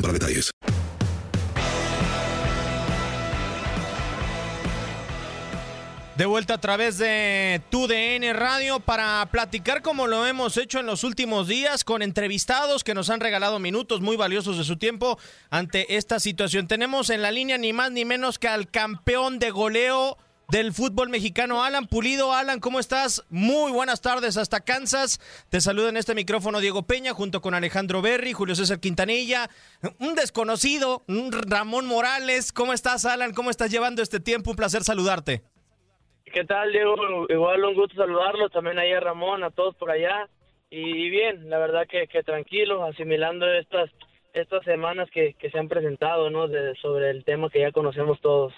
para detalles. De vuelta a través de tu DN Radio para platicar como lo hemos hecho en los últimos días con entrevistados que nos han regalado minutos muy valiosos de su tiempo ante esta situación. Tenemos en la línea ni más ni menos que al campeón de goleo del fútbol mexicano, Alan Pulido. Alan, ¿cómo estás? Muy buenas tardes hasta Kansas. Te saluda en este micrófono Diego Peña junto con Alejandro Berry, Julio César Quintanilla, un desconocido, Ramón Morales. ¿Cómo estás, Alan? ¿Cómo estás llevando este tiempo? Un placer saludarte. ¿Qué tal, Diego? Igual un gusto saludarlos, también ahí a Ramón, a todos por allá. Y bien, la verdad que, que tranquilo, asimilando estas estas semanas que, que se han presentado, ¿no? De, sobre el tema que ya conocemos todos.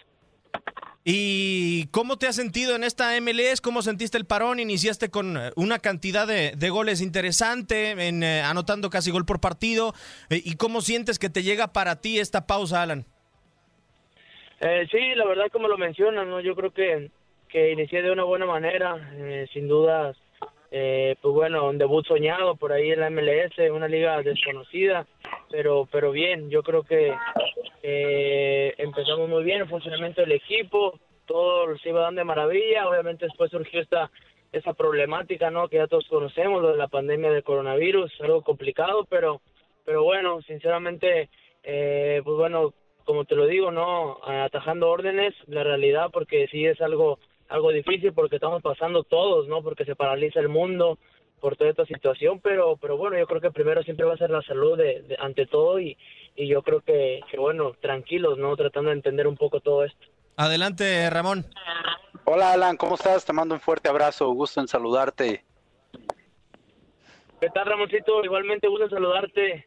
¿Y cómo te has sentido en esta MLS? ¿Cómo sentiste el parón? Iniciaste con eh, una cantidad de, goles interesante, en, eh, anotando casi gol por partido. Eh, ¿Y cómo sientes que te llega para ti esta pausa, Alan? Eh, sí, la verdad como lo mencionan, ¿no? Yo creo que, que inicié de una buena manera, eh, sin dudas, eh, pues bueno, un debut soñado por ahí en la MLS, una liga desconocida, pero pero bien, yo creo que eh, empezamos muy bien el funcionamiento del equipo, todo se iba dando de maravilla, obviamente después surgió esta esa problemática, ¿no? Que ya todos conocemos, lo de la pandemia del coronavirus, algo complicado, pero pero bueno, sinceramente, eh, pues bueno, como te lo digo, no atajando órdenes, la realidad, porque sí es algo algo difícil porque estamos pasando todos, ¿no? Porque se paraliza el mundo por toda esta situación, pero pero bueno, yo creo que primero siempre va a ser la salud de, de- ante todo y, y yo creo que, que bueno, tranquilos, ¿no? Tratando de entender un poco todo esto. Adelante, Ramón. Hola Alan, ¿cómo estás? Te mando un fuerte abrazo, gusto en saludarte. ¿Qué tal, Ramoncito? Igualmente gusto en saludarte.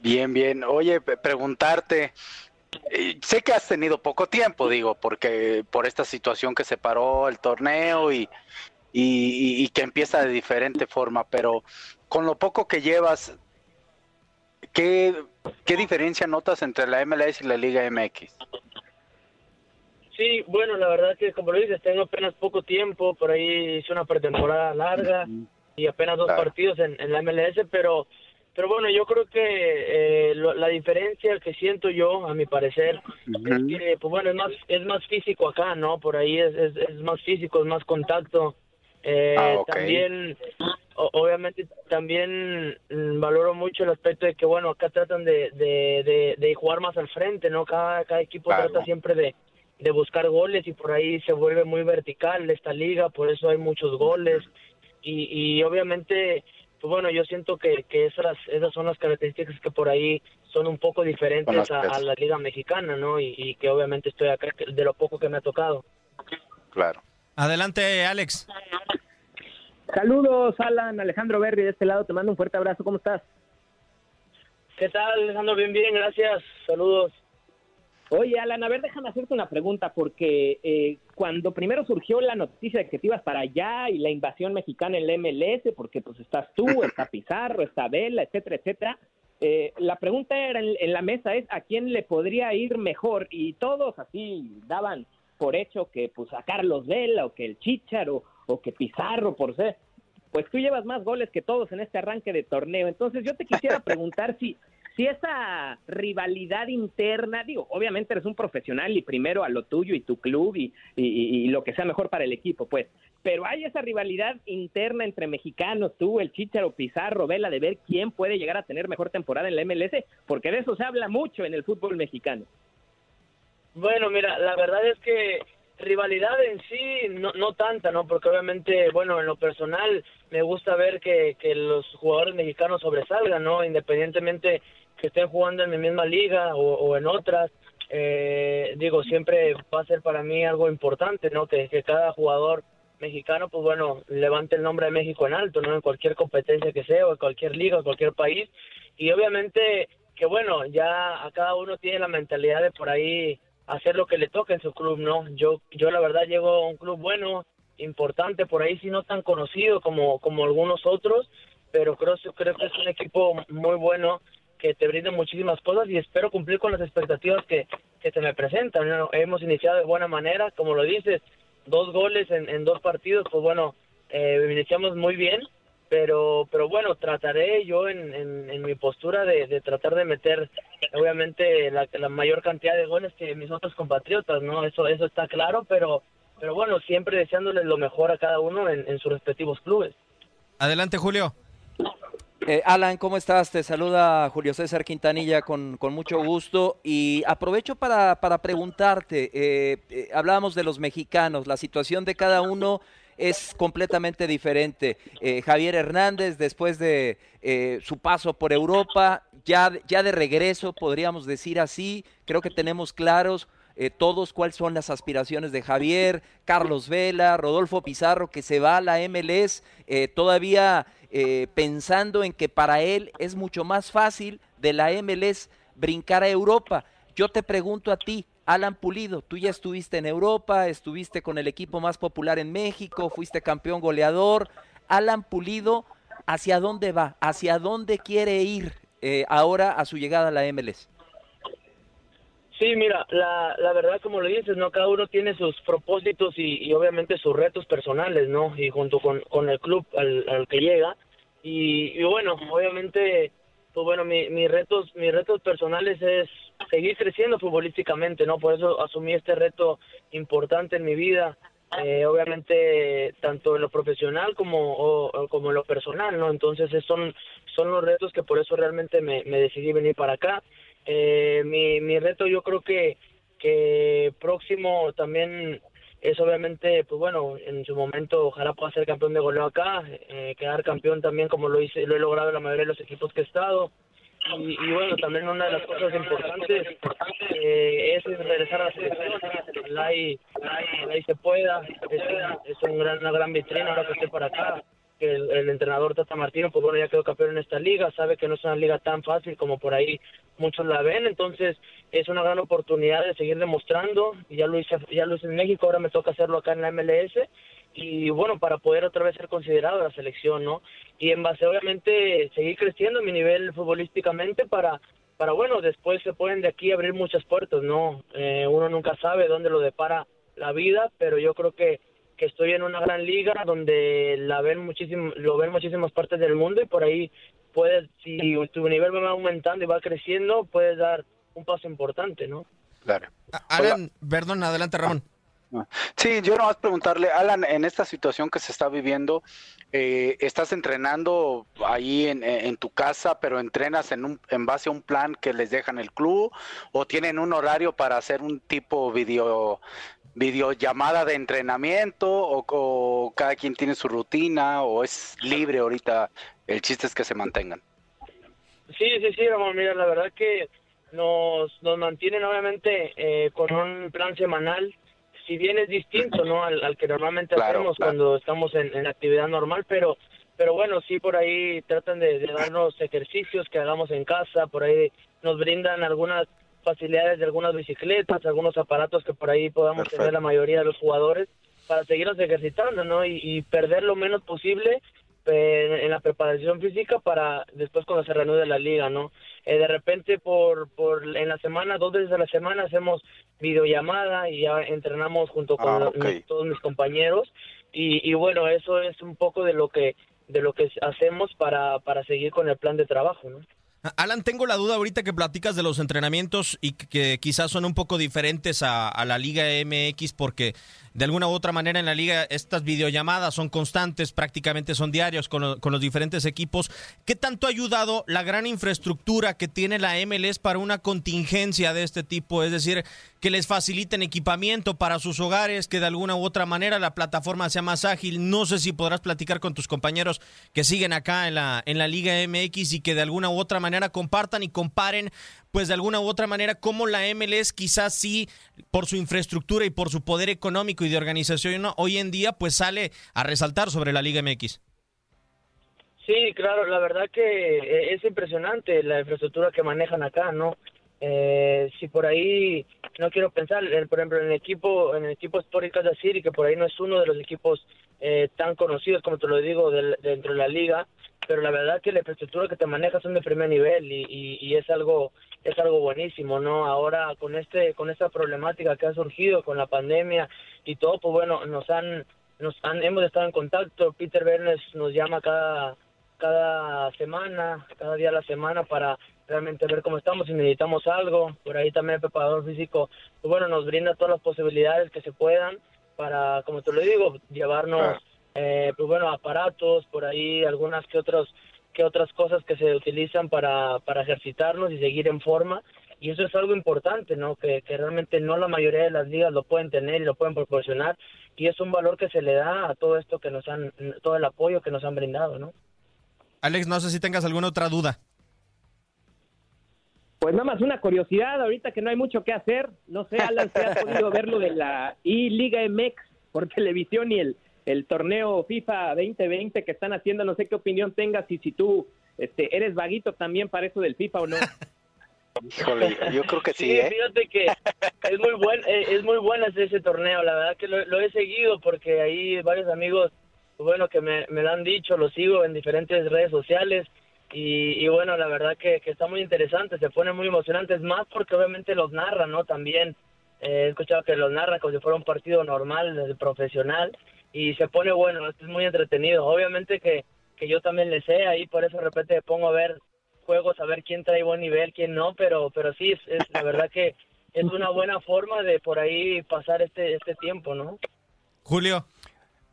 Bien, bien. Oye, preguntarte, eh, sé que has tenido poco tiempo, digo, porque por esta situación que se paró el torneo y, y, y- y que empieza de diferente forma, pero con lo poco que llevas, ¿qué, qué diferencia notas entre la MLS y la Liga MX? Sí, bueno, la verdad que como lo dices, tengo apenas poco tiempo, por ahí hice una pretemporada larga y apenas dos Claro. partidos en, en la MLS, pero pero bueno, yo creo que eh, lo- la diferencia que siento yo, a mi parecer, es que, pues bueno, es más, es más físico acá, ¿no? Por ahí es, es, es más físico, es más contacto. Eh, Ah, ok. También, obviamente, también mm, valoro mucho el aspecto de que, bueno, acá tratan de, de, de, de jugar más al frente, ¿no? Cada, cada equipo Claro. trata siempre de, de buscar goles y por ahí se vuelve muy vertical esta liga, por eso hay muchos goles y, y obviamente pues bueno, yo siento que, que esas, esas son las características que por ahí son un poco diferentes a, a, la liga mexicana, ¿no? Y, y, que obviamente estoy acá de lo poco que me ha tocado. Claro. Adelante, Alex. Saludos, Alan, Alejandro Berry, de este lado, te mando un fuerte abrazo, ¿cómo estás? ¿Qué tal, Alejandro? Bien, bien, gracias, saludos. Oye, Alan, a ver, déjame hacerte una pregunta, porque eh, cuando primero surgió la noticia de que te ibas para allá y la invasión mexicana en la MLS, porque pues estás tú, está Pizarro, está Vela, etcétera, etcétera, eh, la pregunta era en, en, la mesa es a quién le podría ir mejor y todos así daban por hecho que pues a Carlos Vela o que el Chicharo o que Pizarro por ser pues tú llevas más goles que todos en este arranque de torneo. Entonces yo te quisiera preguntar si, si esa rivalidad interna, digo, obviamente eres un profesional y primero a lo tuyo y tu club y, y, y, lo que sea mejor para el equipo, pues, pero hay esa rivalidad interna entre mexicanos, tú, el Chicharo, Pizarro, Vela, de ver quién puede llegar a tener mejor temporada en la MLS, porque de eso se habla mucho en el fútbol mexicano. Bueno, mira, la verdad es que rivalidad en sí no, no tanta, ¿no? Porque obviamente, bueno, en lo personal me gusta ver que, que los jugadores mexicanos sobresalgan, ¿no? Independientemente que estén jugando en mi misma liga o, o en otras, eh, digo, siempre va a ser para mí algo importante, ¿no? Que, que cada jugador mexicano, pues bueno, levante el nombre de México en alto, ¿no? En cualquier competencia que sea, o en cualquier liga, o en cualquier país. Y obviamente que bueno, ya a cada uno tiene la mentalidad de por ahí hacer lo que le toca en su club, ¿no? Yo, yo la verdad llego a un club bueno, importante, por ahí sí no tan conocido como, como algunos otros, pero creo, creo que es un equipo muy bueno que te brinda muchísimas cosas y espero cumplir con las expectativas que, que se me presentan. Hemos iniciado de buena manera, como lo dices, dos goles en, en dos partidos, pues bueno, eh, iniciamos muy bien, pero pero bueno trataré yo en, en, en mi postura de, de, tratar de meter obviamente la, la, mayor cantidad de goles que mis otros compatriotas no eso eso está claro pero pero bueno siempre deseándoles lo mejor a cada uno en, en sus respectivos clubes. Adelante Julio. Eh, Alan, ¿cómo estás? Te saluda Julio César Quintanilla con, con mucho gusto. Y aprovecho para, para preguntarte, eh, eh, hablábamos de los mexicanos, la situación de cada uno es completamente diferente. Eh, Javier Hernández, después de eh, su paso por Europa, ya, ya de regreso, podríamos decir así, creo que tenemos claros eh, todos cuáles son las aspiraciones de Javier, Carlos Vela, Rodolfo Pizarro, que se va a la MLS, todavía pensando en que para él es mucho más fácil de la MLS brincar a Europa. Yo te pregunto a ti, Alan Pulido, tú ya estuviste en Europa, estuviste con el equipo más popular en México, fuiste campeón goleador. Alan Pulido, ¿hacia dónde va? ¿Hacia dónde quiere ir eh, ahora a su llegada a la MLS? Sí, mira, la, la verdad como lo dices, ¿no? Cada uno tiene sus propósitos y, y obviamente sus retos personales, ¿no? Y junto con, con el club al, al que llega. Y, y, bueno, obviamente, pues bueno, mi, mis retos, mis retos personales es seguir creciendo futbolísticamente, ¿no? Por eso asumí este reto importante en mi vida, eh, obviamente tanto en lo profesional como, como en lo personal, ¿no? Entonces son, son los retos que por eso realmente me, me decidí venir para acá. Eh, mi, mi reto yo creo que, que próximo también es obviamente, pues bueno, en su momento ojalá pueda ser campeón de goleo acá, eh, quedar campeón también como lo hice, lo he logrado en la mayoría de los equipos que he estado. Y, y bueno, también una de las cosas importantes eh, es regresar a la selección, ojalá y, ojalá se pueda, es, es gran, una gran vitrina ahora que estoy por acá, que el, entrenador Tata Martino, pues bueno, ya quedó campeón en esta liga, sabe que no es una liga tan fácil como por ahí muchos la ven, entonces es una gran oportunidad de seguir demostrando, ya lo hice, ya lo hice en México, ahora me toca hacerlo acá en la MLS, y bueno, para poder otra vez ser considerado la selección, ¿no? Y en base, obviamente, seguir creciendo mi nivel futbolísticamente para, para bueno, después se pueden de aquí abrir muchas puertas, ¿no? Eh, uno nunca sabe dónde lo depara la vida, pero yo creo que que estoy en una gran liga donde la ven muchísimo, lo ven muchísimas partes del mundo y por ahí puedes, si tu nivel va aumentando y va creciendo, puedes dar un paso importante, ¿no? Claro. Alan, perdón, adelante Ramón. Sí, yo no vas a preguntarle, Alan, en esta situación que se está viviendo, eh, ¿estás entrenando ahí en, en, tu casa, pero entrenas en, un, en base a un plan que les dejan el club o tienen un horario para hacer un tipo video videollamada de entrenamiento o, o cada quien tiene su rutina o es libre ahorita? El chiste es que se mantengan. Sí, sí, sí, Ramón, mira, la verdad que nos, nos mantienen obviamente eh, con un plan semanal, si bien es distinto, ¿no? Al, que normalmente hacemos cuando estamos en, actividad normal, pero pero bueno, sí por ahí tratan de, darnos ejercicios que hagamos en casa, por ahí nos brindan algunas facilidades de algunas bicicletas, algunos aparatos que por ahí podamos tener la mayoría de los jugadores para seguirnos ejercitando, ¿no? Y, y perder lo menos posible en, la preparación física para después cuando se reanude la liga, ¿no? Eh, de repente por, por en la semana, dos veces a la semana hacemos videollamada y ya entrenamos junto con ah, todos mis compañeros y, y bueno, eso es un poco de lo que de lo que hacemos para, para seguir con el plan de trabajo, ¿no? Alan, tengo la duda ahorita que platicas de los entrenamientos y que quizás son un poco diferentes a, la Liga MX porque de alguna u otra manera en la liga estas videollamadas son constantes, prácticamente son diarios con, con, los diferentes equipos. ¿Qué tanto ha ayudado la gran infraestructura que tiene la MLS para una contingencia de este tipo? Es decir, que les faciliten equipamiento para sus hogares, que de alguna u otra manera la plataforma sea más ágil. No sé si podrás platicar con tus compañeros que siguen acá en la, en la Liga MX y que de alguna u otra manera compartan y comparen pues de alguna u otra manera cómo la MLS quizás sí por su infraestructura y por su poder económico y de organización hoy en día pues sale a resaltar sobre la Liga MX. Sí, claro, la verdad que eh, es impresionante la infraestructura que manejan acá, ¿no? Eh, si por ahí no quiero pensar, por ejemplo, en el equipo, en el equipo Sport Kansas City, que por ahí no es uno de los equipos eh, tan conocidos como te lo digo dentro de la liga, pero la verdad que la infraestructura que te manejas son de primer nivel y, y, es algo es algo buenísimo no ahora con este con esta problemática que ha surgido con la pandemia y todo pues bueno nos han nos han hemos estado en contacto. Peter Bernes nos llama cada cada semana cada día a la semana para realmente ver cómo estamos si necesitamos algo. Por ahí también el preparador físico pues bueno nos brinda todas las posibilidades que se puedan para como te lo digo llevarnos eh, pues bueno, aparatos, por ahí algunas que otros que otras cosas que se utilizan para, para ejercitarnos y seguir en forma. Y eso es algo importante, ¿no? Que, que realmente no la mayoría de las ligas lo pueden tener y lo pueden proporcionar. Y es un valor que se le da a todo esto que nos han, todo el apoyo que nos han brindado, ¿no? Alex, no sé si tengas alguna otra duda. Pues nada más una curiosidad, ahorita que no hay mucho que hacer, no sé, Alan, si has podido ver lo de la I-Liga MX por televisión y el, el torneo FIFA 2020 que están haciendo, no sé qué opinión tengas y si tú este, eres vaguito también para eso del FIFA o no. Híjole, yo creo que sí. ¿eh? Fíjate que es muy buen, eh, es muy bueno ese torneo, la verdad que lo, he seguido porque hay varios amigos, bueno, que me, me lo han dicho, lo sigo en diferentes redes sociales y, bueno, la verdad que, que, está muy interesante, se pone muy emocionante, es más porque obviamente los narran, ¿no? También eh, he escuchado que los narran como si fuera un partido normal, profesional y se pone bueno, es muy entretenido. Obviamente que, que yo también le sé, ahí por eso de repente pongo a ver juegos, a ver quién trae buen nivel, quién no, pero, pero sí, es, la verdad que es una buena forma de por ahí pasar este, este tiempo, ¿no? Julio.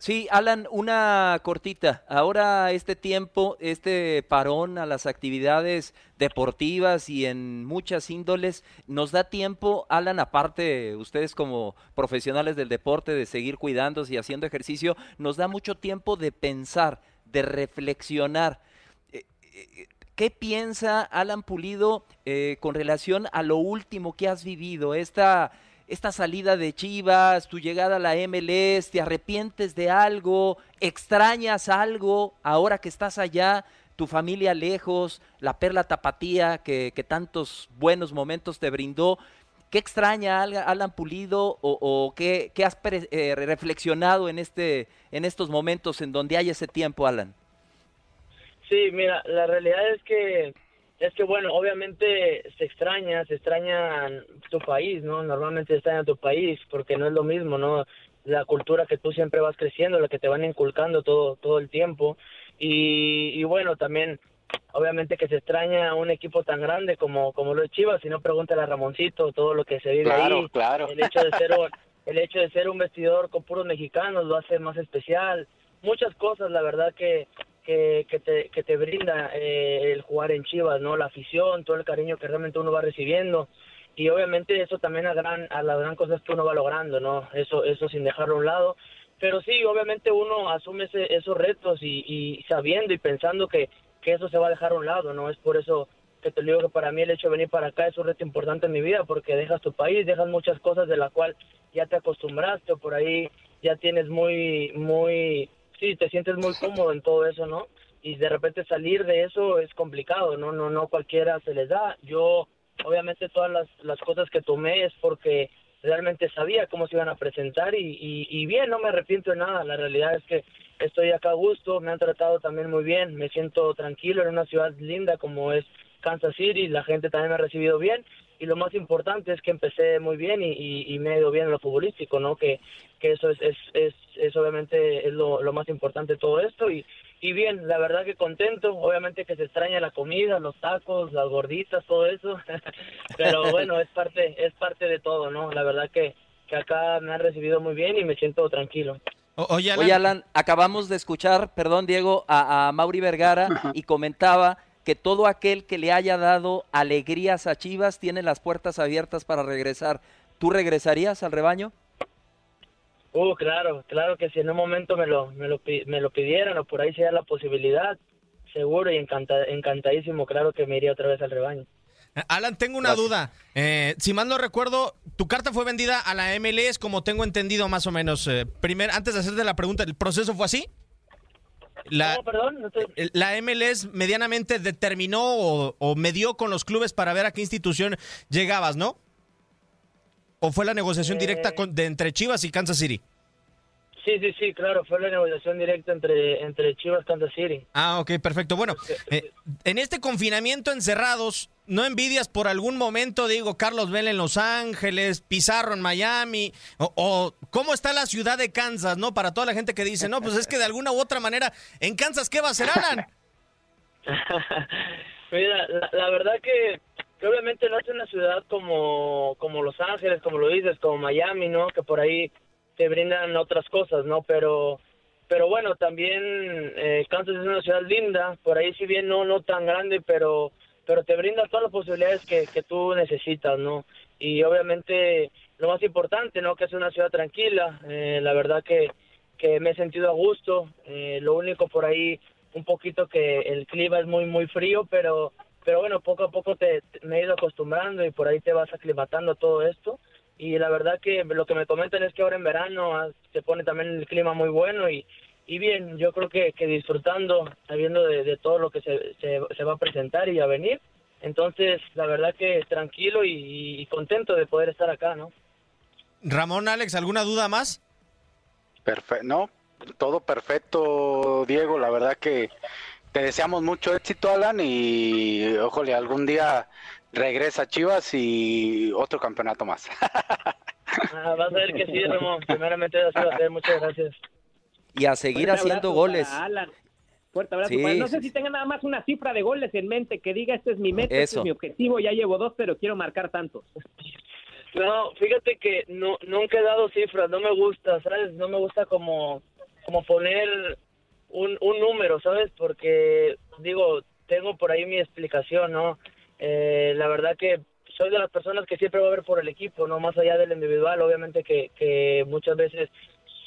Sí, Alan, una cortita. Ahora este tiempo, este parón a las actividades deportivas y en muchas índoles, nos da tiempo, Alan, aparte ustedes como profesionales del deporte, de seguir cuidándose y haciendo ejercicio, nos da mucho tiempo de pensar, de reflexionar. Eh, eh, ¿Qué piensa Alan Pulido eh, con relación a lo último que has vivido? Esta esta salida de Chivas, tu llegada a la MLS, te arrepientes de algo, extrañas algo ahora que estás allá, tu familia lejos, la perla tapatía que, tantos buenos momentos te brindó. ¿Qué extraña Alan Pulido o, qué, has eh, reflexionado en, este, en estos momentos en donde hay ese tiempo, Alan? Sí, mira, la realidad es que es que bueno, obviamente se extraña, se extraña tu país, ¿no? Normalmente se extraña tu país porque no es lo mismo, ¿no? La cultura que tú siempre vas creciendo, la que te van inculcando todo todo el tiempo y, y bueno, también obviamente que se extraña un equipo tan grande como como lo de Chivas, si no pregúntale a Ramoncito todo lo que se vive ahí. Claro. El hecho de ser el hecho de ser un vestidor con puros mexicanos lo hace más especial. Muchas cosas, la verdad que que, que, te, que te brinda eh, el jugar en Chivas, ¿no? La afición, todo el cariño que realmente uno va recibiendo. y obviamente eso también a, gran, a las gran cosas que uno va logrando, ¿no? Eso, eso sin dejarlo a un lado. Pero sí, obviamente uno asume ese, esos retos y, y sabiendo y pensando que, que eso se va a dejar a un lado, ¿no? Es por eso que te digo que para mí el hecho de venir para acá es un reto importante en mi vida porque dejas tu país, dejas muchas cosas de la cual ya te acostumbraste o por ahí ya tienes muy, muy, sí, te sientes muy cómodo en todo eso, ¿no? Y de repente salir de eso es complicado, ¿no? No, no cualquiera se les da. Yo, obviamente todas las, las cosas que tomé es porque realmente sabía cómo se iban a presentar y, y, y bien, no me arrepiento de nada. La realidad es que estoy acá a gusto, me han tratado también muy bien, me siento tranquilo en una ciudad linda como es Kansas City, la gente también me ha recibido bien y lo más importante es que empecé muy bien y, y, y me ha ido bien en lo futbolístico, ¿no? Que, que eso es, es, es, es obviamente es lo, lo, más importante de todo esto y, y bien, la verdad que contento, obviamente que se extraña la comida, los tacos, las gorditas, todo eso, pero bueno, es parte, es parte de todo, ¿no? La verdad que, que acá me han recibido muy bien y me siento tranquilo. Oye Alan. Oye, Alan, acabamos de escuchar, perdón Diego, a, a Mauri Vergara y comentaba que todo aquel que le haya dado alegrías a Chivas tiene las puertas abiertas para regresar. ¿Tú regresarías al rebaño? Uh, claro, claro que si en un momento me lo, me lo, me lo pidieran o por ahí sea la posibilidad, seguro y encanta, encantadísimo, claro que me iría otra vez al rebaño. Alan, tengo una Gracias. duda. Eh, si mal no recuerdo, tu carta fue vendida a la MLS, como tengo entendido más o menos. Eh, primer, antes de hacerte la pregunta, ¿el proceso fue así? La, no, perdón, no te... la MLS medianamente determinó o, o medió con los clubes para ver a qué institución llegabas, ¿no? ¿O fue la negociación Eh. directa con- de entre Chivas y Kansas City? Sí, sí, sí, claro, fue la negociación directa entre, entre Chivas y Kansas City. Ah, ok, perfecto. Bueno, eh, en este confinamiento encerrados, ¿no envidias por algún momento, digo, Carlos Vela en Los Ángeles, Pizarro en Miami? O, o cómo está la ciudad de Kansas, ¿no? Para toda la gente que dice, no, pues es que de alguna u otra manera, en Kansas, ¿qué va a hacer Alan? Mira, la, la verdad que, que obviamente no es una ciudad como, como Los Ángeles, como lo dices, como Miami, ¿no? Que por ahí te brindan otras cosas, ¿no? Pero pero bueno, también eh, Kansas es una ciudad linda, por ahí si bien no no tan grande, pero pero te brinda todas las posibilidades que, que tú necesitas, ¿no? Y obviamente lo más importante, ¿no? Que es una ciudad tranquila, eh, la verdad que, que me he sentido a gusto, eh, lo único por ahí un poquito que el clima es muy muy frío, pero pero bueno, poco a poco te, me he ido acostumbrando y por ahí te vas aclimatando todo esto y la verdad que lo que me comentan es que ahora en verano ah, se pone también el clima muy bueno y, y bien, yo creo que, que disfrutando, sabiendo de, de todo lo que se, se, se va a presentar y a venir, entonces la verdad que tranquilo y, y contento de poder estar acá, ¿no? Ramón, Alex, ¿alguna duda más? Perfecto, no, todo perfecto, Diego. La verdad que te deseamos mucho éxito, Alan, y ojalá algún día regresa a Chivas y otro campeonato más. Ah, vas a ver que sí, Ramón, primeramente así va a ser, muchas gracias. Y a seguir Fuerte haciendo goles. Fuerte abrazo. Sí, para- no sé sí, si tenga nada más una cifra de goles en mente que diga este es mi meta, este es mi objetivo, ya llevo dos, pero quiero marcar tantos. No, fíjate que no nunca he dado cifras, no me gusta, ¿sabes? No me gusta como como poner un, un número, ¿sabes? Porque digo, tengo por ahí mi explicación, ¿no? Eh, la verdad que soy de las personas que siempre va a ver por el equipo, no más allá del individual, obviamente que, que muchas veces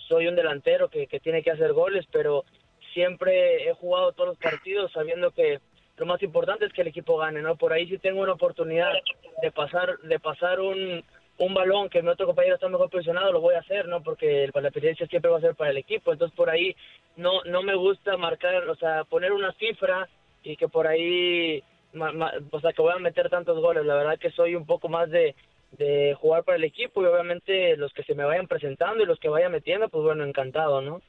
soy un delantero que, que tiene que hacer goles, pero siempre he jugado todos los partidos sabiendo que lo más importante es que el equipo gane, ¿no? Por ahí si tengo una oportunidad de pasar de pasar un, un balón que mi otro compañero está mejor posicionado, lo voy a hacer, ¿no? Porque la experiencia siempre va a ser para el equipo. Entonces, por ahí no no me gusta marcar, o sea, poner una cifra y que por ahí, ma- o sea, que voy a meter tantos goles. La verdad que soy un poco más de, de jugar para el equipo y obviamente los que se me vayan presentando y los que vaya metiendo, pues bueno, encantado, ¿no?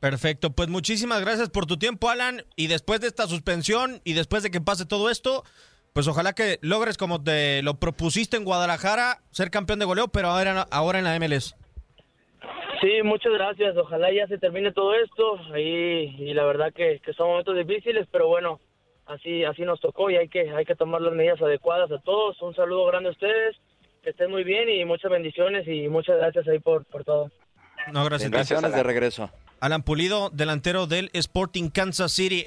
Perfecto, pues muchísimas gracias por tu tiempo, Alan. Y después de esta suspensión y después de que pase todo esto, pues ojalá que logres, como te lo propusiste en Guadalajara, ser campeón de goleo, pero ahora, ahora en la MLS. Sí, muchas gracias. Ojalá ya se termine todo esto. Ahí, y la verdad que, que son momentos difíciles, pero bueno, así así nos tocó y hay que hay que tomar las medidas adecuadas a todos. Un saludo grande a ustedes, que estén muy bien y muchas bendiciones y muchas gracias ahí por, por todo. No, gracias. Bendiciones de regreso. Alan Pulido, delantero del Sporting Kansas City.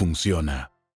funciona.